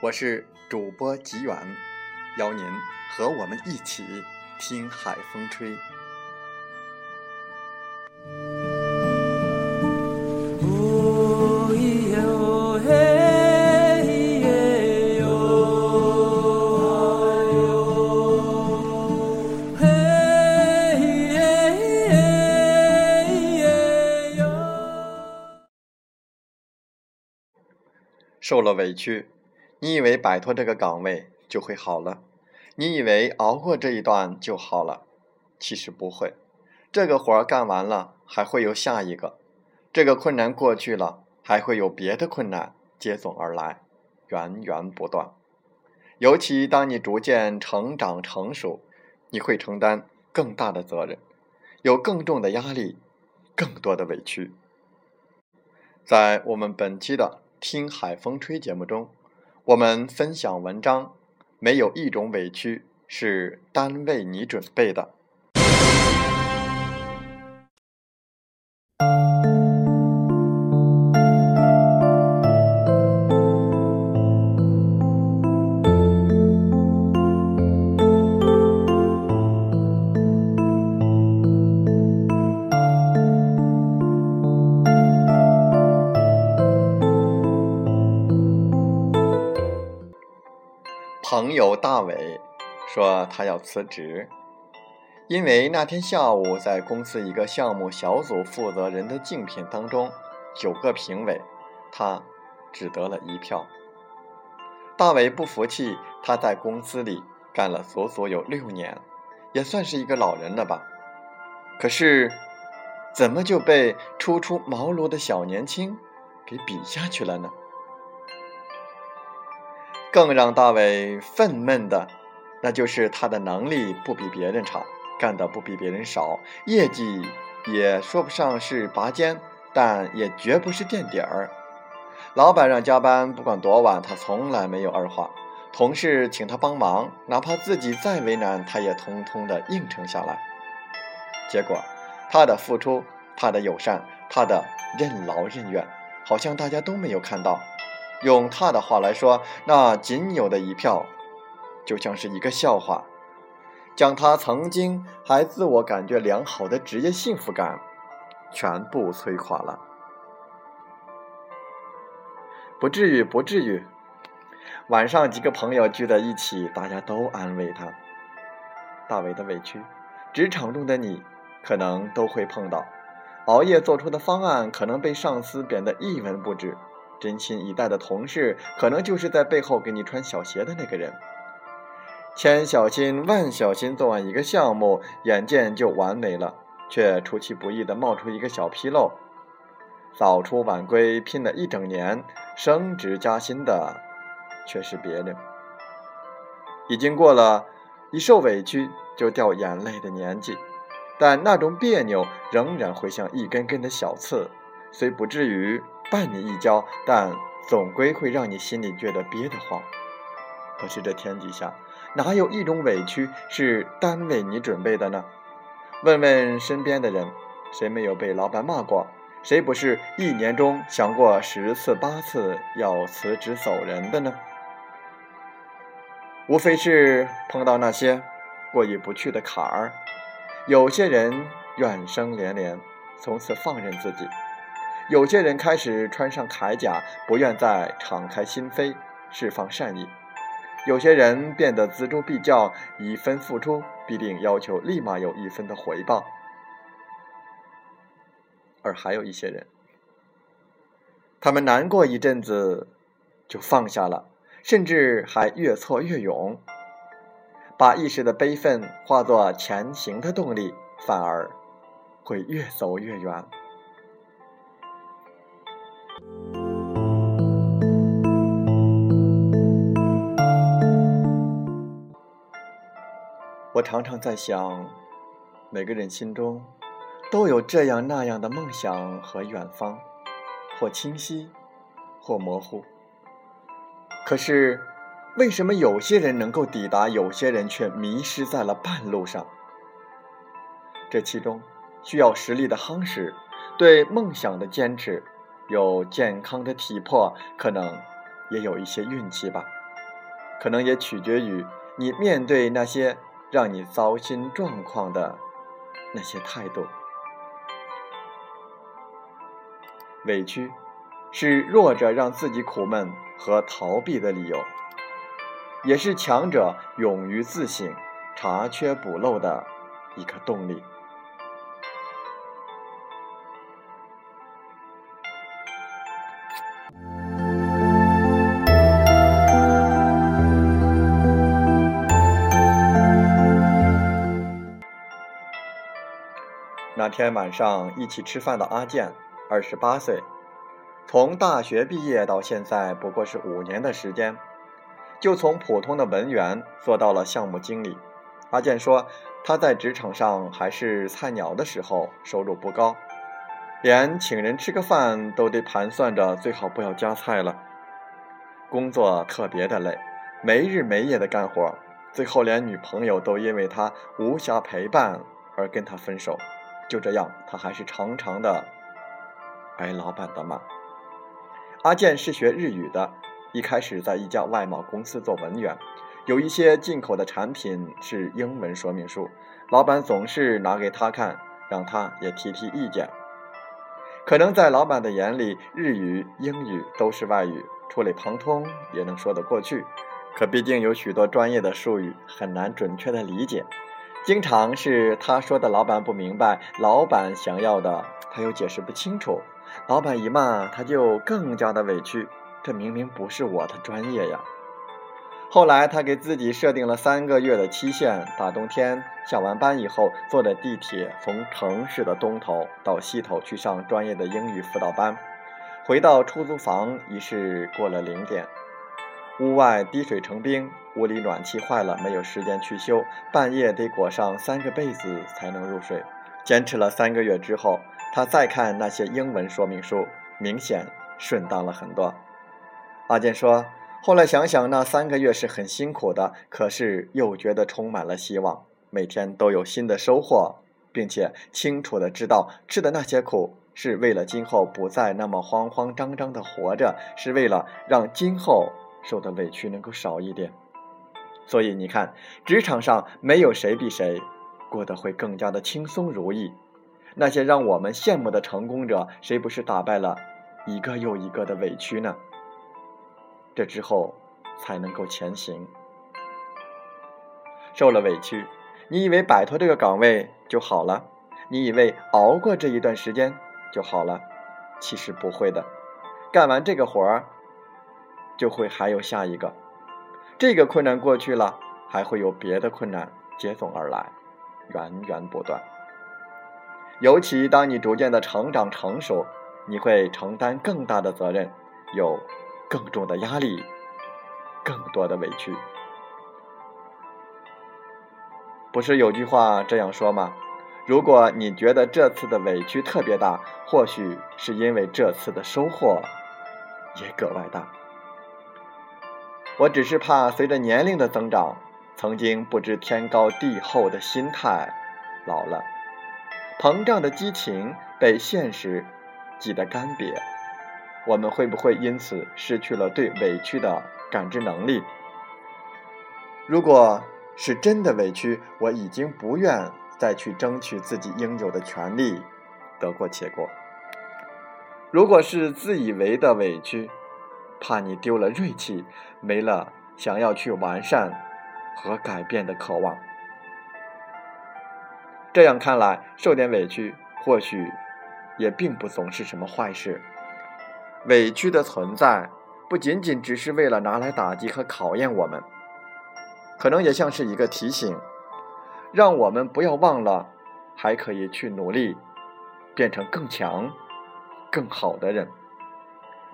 我是主播吉远。邀您和我们一起听海风吹。受了委屈，你以为摆脱这个岗位？就会好了，你以为熬过这一段就好了，其实不会。这个活儿干完了，还会有下一个；这个困难过去了，还会有别的困难接踵而来，源源不断。尤其当你逐渐成长成熟，你会承担更大的责任，有更重的压力，更多的委屈。在我们本期的《听海风吹》节目中，我们分享文章。没有一种委屈是单为你准备的。友大伟说他要辞职，因为那天下午在公司一个项目小组负责人的竞聘当中，九个评委，他只得了一票。大伟不服气，他在公司里干了足足有六年，也算是一个老人了吧？可是，怎么就被初出茅庐的小年轻给比下去了呢？更让大伟愤懑的，那就是他的能力不比别人差，干的不比别人少，业绩也说不上是拔尖，但也绝不是垫底儿。老板让加班，不管多晚，他从来没有二话。同事请他帮忙，哪怕自己再为难，他也通通的应承下来。结果，他的付出，他的友善，他的任劳任怨，好像大家都没有看到。用他的话来说，那仅有的一票，就像是一个笑话，将他曾经还自我感觉良好的职业幸福感全部摧垮了。不至于，不至于。晚上几个朋友聚在一起，大家都安慰他。大伟的委屈，职场中的你可能都会碰到。熬夜做出的方案，可能被上司贬得一文不值。真心以待的同事，可能就是在背后给你穿小鞋的那个人。千小心万小心做完一个项目，眼见就完美了，却出其不意的冒出一个小纰漏。早出晚归拼了一整年，升职加薪的却是别人。已经过了一受委屈就掉眼泪的年纪，但那种别扭仍然会像一根根的小刺，虽不至于。绊你一跤，但总归会让你心里觉得憋得慌。可是这天底下，哪有一种委屈是单为你准备的呢？问问身边的人，谁没有被老板骂过？谁不是一年中想过十次八次要辞职走人的呢？无非是碰到那些过意不去的坎儿。有些人怨声连连，从此放任自己。有些人开始穿上铠甲，不愿再敞开心扉，释放善意；有些人变得锱铢必较，一分付出必定要求立马有一分的回报。而还有一些人，他们难过一阵子就放下了，甚至还越挫越勇，把一时的悲愤化作前行的动力，反而会越走越远。我常常在想，每个人心中都有这样那样的梦想和远方，或清晰，或模糊。可是，为什么有些人能够抵达，有些人却迷失在了半路上？这其中需要实力的夯实，对梦想的坚持，有健康的体魄，可能也有一些运气吧。可能也取决于你面对那些。让你糟心状况的那些态度，委屈是弱者让自己苦闷和逃避的理由，也是强者勇于自省、查缺补漏的一个动力。天晚上一起吃饭的阿健，二十八岁，从大学毕业到现在不过是五年的时间，就从普通的文员做到了项目经理。阿健说，他在职场上还是菜鸟的时候，收入不高，连请人吃个饭都得盘算着最好不要加菜了，工作特别的累，没日没夜的干活，最后连女朋友都因为他无暇陪伴而跟他分手。就这样，他还是常常的挨老板的骂。阿健是学日语的，一开始在一家外贸公司做文员，有一些进口的产品是英文说明书，老板总是拿给他看，让他也提提意见。可能在老板的眼里，日语、英语都是外语，触类旁通也能说得过去。可毕竟有许多专业的术语很难准确的理解。经常是他说的，老板不明白；老板想要的，他又解释不清楚。老板一骂，他就更加的委屈。这明明不是我的专业呀！后来他给自己设定了三个月的期限：大冬天下完班以后，坐着地铁从城市的东头到西头去上专业的英语辅导班。回到出租房已是过了零点。屋外滴水成冰，屋里暖气坏了，没有时间去修，半夜得裹上三个被子才能入睡。坚持了三个月之后，他再看那些英文说明书，明显顺当了很多。阿健说：“后来想想，那三个月是很辛苦的，可是又觉得充满了希望，每天都有新的收获，并且清楚的知道吃的那些苦是为了今后不再那么慌慌张张的活着，是为了让今后。”受的委屈能够少一点，所以你看，职场上没有谁比谁过得会更加的轻松如意。那些让我们羡慕的成功者，谁不是打败了一个又一个的委屈呢？这之后才能够前行。受了委屈，你以为摆脱这个岗位就好了？你以为熬过这一段时间就好了？其实不会的，干完这个活儿。就会还有下一个，这个困难过去了，还会有别的困难接踵而来，源源不断。尤其当你逐渐的成长成熟，你会承担更大的责任，有更重的压力，更多的委屈。不是有句话这样说吗？如果你觉得这次的委屈特别大，或许是因为这次的收获也格外大。我只是怕，随着年龄的增长，曾经不知天高地厚的心态老了，膨胀的激情被现实挤得干瘪，我们会不会因此失去了对委屈的感知能力？如果是真的委屈，我已经不愿再去争取自己应有的权利，得过且过。如果是自以为的委屈，怕你丢了锐气，没了想要去完善和改变的渴望。这样看来，受点委屈或许也并不总是什么坏事。委屈的存在，不仅仅只是为了拿来打击和考验我们，可能也像是一个提醒，让我们不要忘了，还可以去努力，变成更强、更好的人。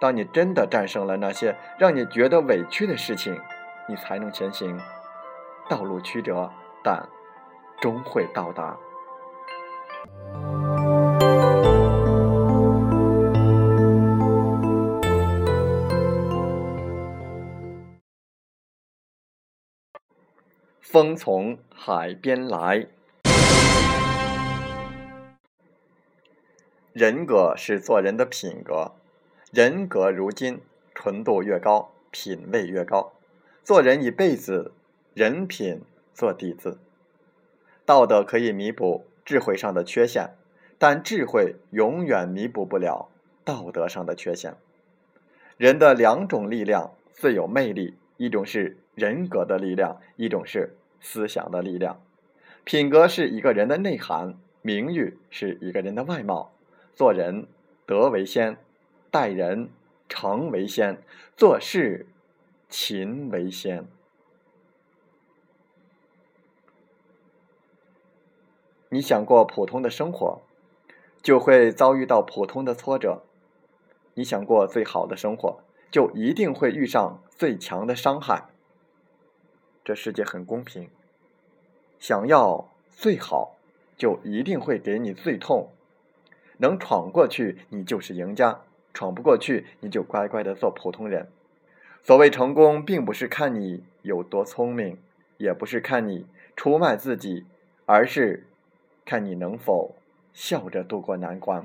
当你真的战胜了那些让你觉得委屈的事情，你才能前行。道路曲折，但终会到达。风从海边来。人格是做人的品格，人格如金，纯度越高，品位越高。做人一辈子，人品做底子。道德可以弥补智慧上的缺陷，但智慧永远弥补不了道德上的缺陷。人的两种力量最有魅力，一种是人格的力量，一种是。思想的力量，品格是一个人的内涵，名誉是一个人的外貌。做人德为先，待人诚为先，做事勤为先。你想过普通的生活，就会遭遇到普通的挫折；你想过最好的生活，就一定会遇上最强的伤害。这世界很公平，想要最好，就一定会给你最痛。能闯过去，你就是赢家；闯不过去，你就乖乖的做普通人。所谓成功，并不是看你有多聪明，也不是看你出卖自己，而是看你能否笑着度过难关。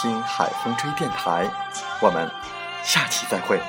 听海风吹电台”。我们下期再会。